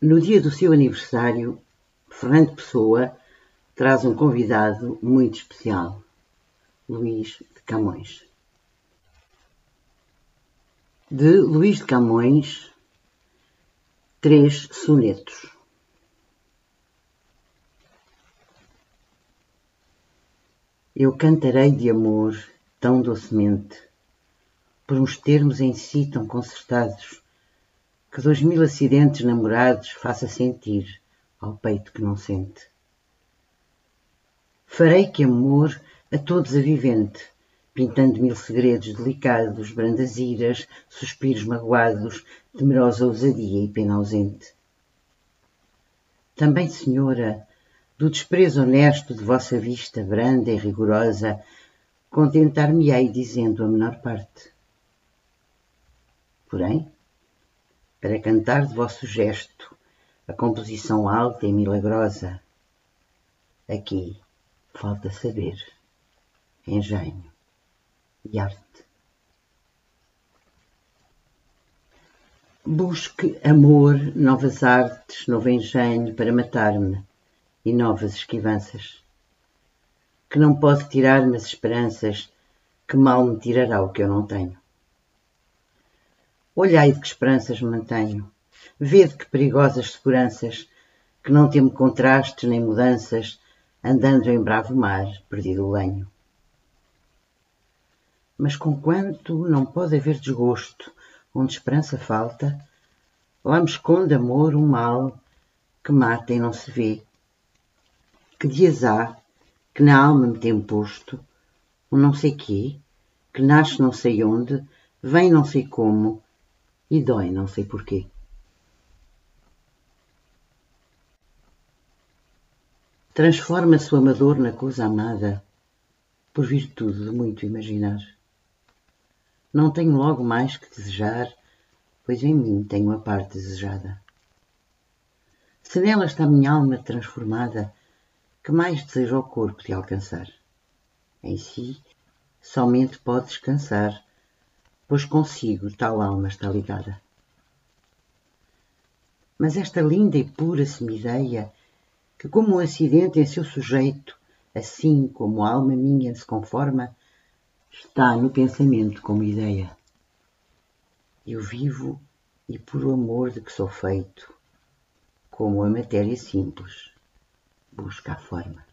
No dia do seu aniversário, Fernando Pessoa traz um convidado muito especial, Luís de Camões. De Luís de Camões, três sonetos. Eu cantarei de amor tão docemente, por uns termos em si tão concertados, que dois mil acidentes namorados faça sentir ao peito que não sente. Farei que amor a todos avivente, pintando mil segredos delicados, brandas iras, suspiros magoados, temerosa ousadia e pena ausente. Também, senhora, do desprezo honesto de vossa vista branda e rigorosa, contentar-me-ei dizendo a menor parte. Porém, para cantar de vosso gesto a composição alta e milagrosa. Aqui falta saber, engenho e arte. Busque amor, novas artes, novo engenho para matar-me e novas esquivanças, que não pode tirar-me as esperanças, que mal me tirará o que eu não tenho. Olhai de que esperanças mantenho. Vede que perigosas seguranças, que não temo contrastes nem mudanças, andando em bravo mar, perdido o lenho. Mas conquanto não pode haver desgosto, onde esperança falta, lá me esconde amor um mal que mata e não se vê. Que dias há que na alma me tem posto um não sei quê, que nasce não sei onde, vem não sei como, e dói não sei porquê. Transforma-se o amador na coisa amada, por virtude de muito imaginar. Não tenho logo mais que desejar, pois em mim tenho a parte desejada. Se nela está minha alma transformada, que mais deseja o corpo de alcançar? Em si, somente pode descansar pois consigo tal alma está ligada. Mas esta linda e pura semideia, que como um acidente em seu sujeito, assim como a alma minha se conforma, está no pensamento como ideia. Eu vivo e por o amor de que sou feito, como a matéria simples busca a forma.